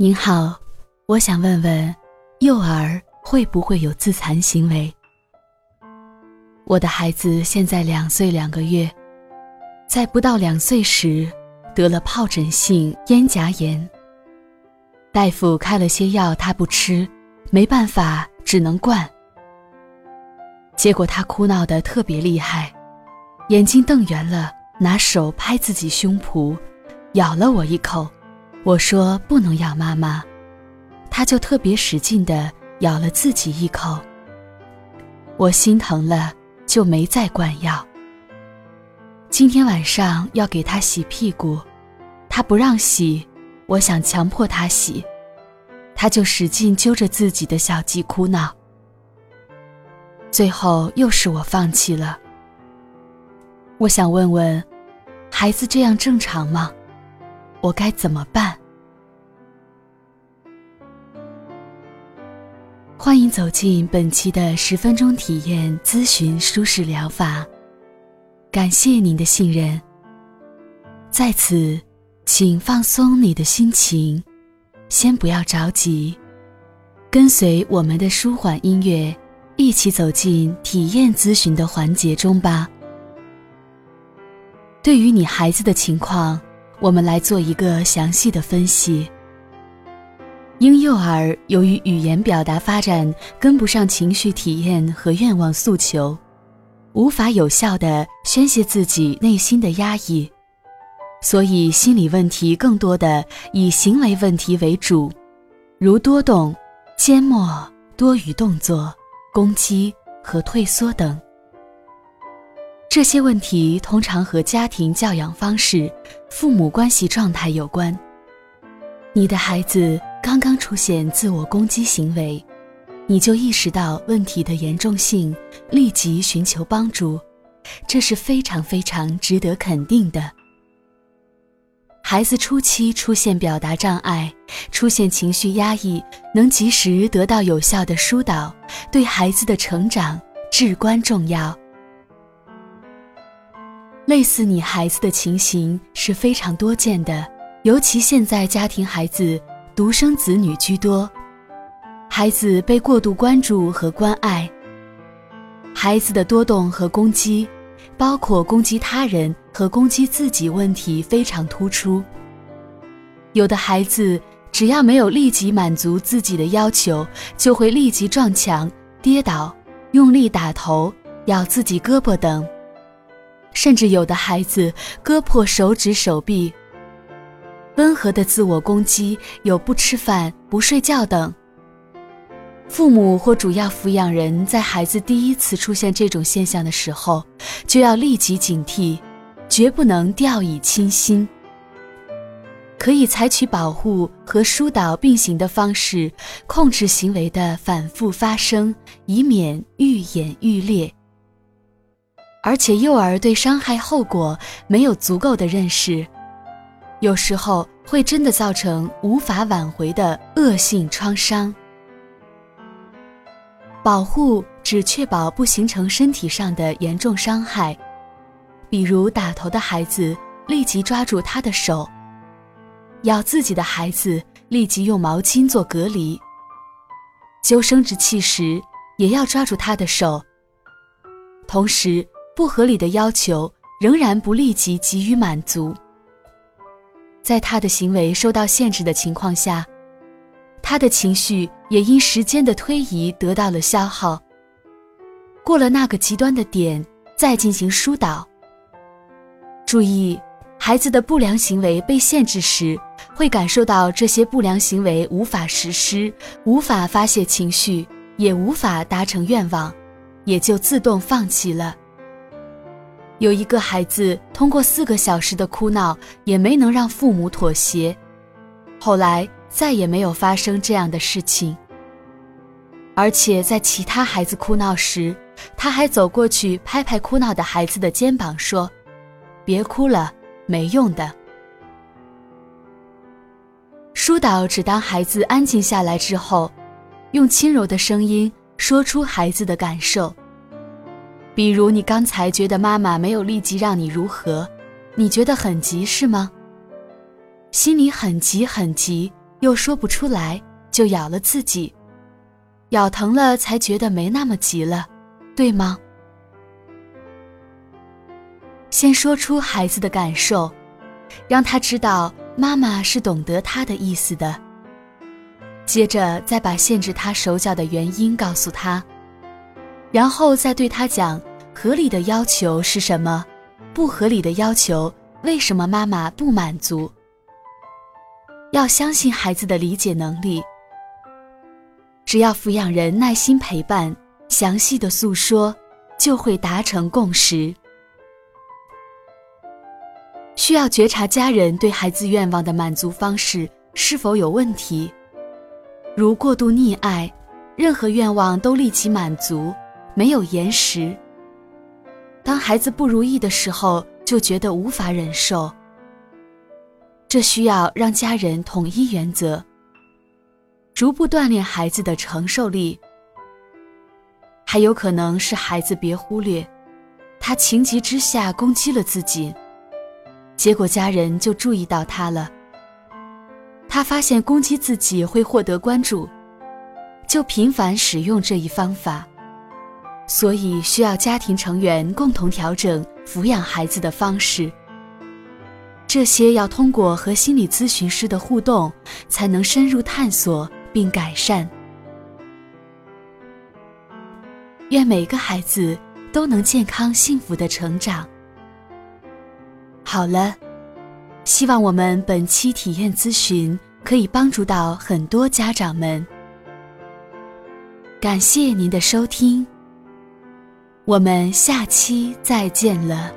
您好，我想问问，幼儿会不会有自残行为？我的孩子现在两岁两个月，在不到两岁时得了疱疹性咽颊炎。大夫开了些药，他不吃，没办法，只能灌。结果他哭闹得特别厉害，眼睛瞪圆了，拿手拍自己胸脯，咬了我一口。我说不能咬妈妈，他就特别使劲的咬了自己一口。我心疼了，就没再灌药。今天晚上要给他洗屁股，他不让洗，我想强迫他洗，他就使劲揪着自己的小鸡哭闹。最后又是我放弃了。我想问问，孩子这样正常吗？我该怎么办？欢迎走进本期的十分钟体验咨询舒适疗法，感谢您的信任。在此，请放松你的心情，先不要着急，跟随我们的舒缓音乐，一起走进体验咨询的环节中吧。对于你孩子的情况。我们来做一个详细的分析。婴幼儿由于语言表达发展跟不上情绪体验和愿望诉求，无法有效的宣泄自己内心的压抑，所以心理问题更多的以行为问题为主，如多动、缄默、多语动作、攻击和退缩等。这些问题通常和家庭教养方式、父母关系状态有关。你的孩子刚刚出现自我攻击行为，你就意识到问题的严重性，立即寻求帮助，这是非常非常值得肯定的。孩子初期出现表达障碍、出现情绪压抑，能及时得到有效的疏导，对孩子的成长至关重要。类似你孩子的情形是非常多见的，尤其现在家庭孩子独生子女居多，孩子被过度关注和关爱，孩子的多动和攻击，包括攻击他人和攻击自己问题非常突出。有的孩子只要没有立即满足自己的要求，就会立即撞墙、跌倒、用力打头、咬自己胳膊等。甚至有的孩子割破手指、手臂。温和的自我攻击有不吃饭、不睡觉等。父母或主要抚养人在孩子第一次出现这种现象的时候，就要立即警惕，绝不能掉以轻心。可以采取保护和疏导并行的方式，控制行为的反复发生，以免愈演愈烈。而且幼儿对伤害后果没有足够的认识，有时候会真的造成无法挽回的恶性创伤。保护只确保不形成身体上的严重伤害，比如打头的孩子立即抓住他的手，咬自己的孩子立即用毛巾做隔离，揪生殖器时也要抓住他的手，同时。不合理的要求仍然不立即给予满足，在他的行为受到限制的情况下，他的情绪也因时间的推移得到了消耗。过了那个极端的点，再进行疏导。注意，孩子的不良行为被限制时，会感受到这些不良行为无法实施，无法发泄情绪，也无法达成愿望，也就自动放弃了。有一个孩子通过四个小时的哭闹，也没能让父母妥协，后来再也没有发生这样的事情。而且在其他孩子哭闹时，他还走过去拍拍哭闹的孩子的肩膀，说：“别哭了，没用的。”疏导只当孩子安静下来之后，用轻柔的声音说出孩子的感受。比如你刚才觉得妈妈没有立即让你如何，你觉得很急是吗？心里很急很急，又说不出来，就咬了自己，咬疼了才觉得没那么急了，对吗？先说出孩子的感受，让他知道妈妈是懂得他的意思的。接着再把限制他手脚的原因告诉他，然后再对他讲合理的要求是什么，不合理的要求为什么妈妈不满足。要相信孩子的理解能力，只要抚养人耐心陪伴，详细的诉说，就会达成共识。需要觉察家人对孩子愿望的满足方式是否有问题，如过度溺爱，任何愿望都立即满足，没有延时。当孩子不如意的时候，就觉得无法忍受。这需要让家人统一原则，逐步锻炼孩子的承受力。还有可能是孩子别忽略，他情急之下攻击了自己。结果家人就注意到他了。他发现攻击自己会获得关注，就频繁使用这一方法。所以需要家庭成员共同调整抚养孩子的方式。这些要通过和心理咨询师的互动，才能深入探索并改善。愿每个孩子都能健康幸福的成长。好了，希望我们本期体验咨询可以帮助到很多家长们。感谢您的收听，我们下期再见了。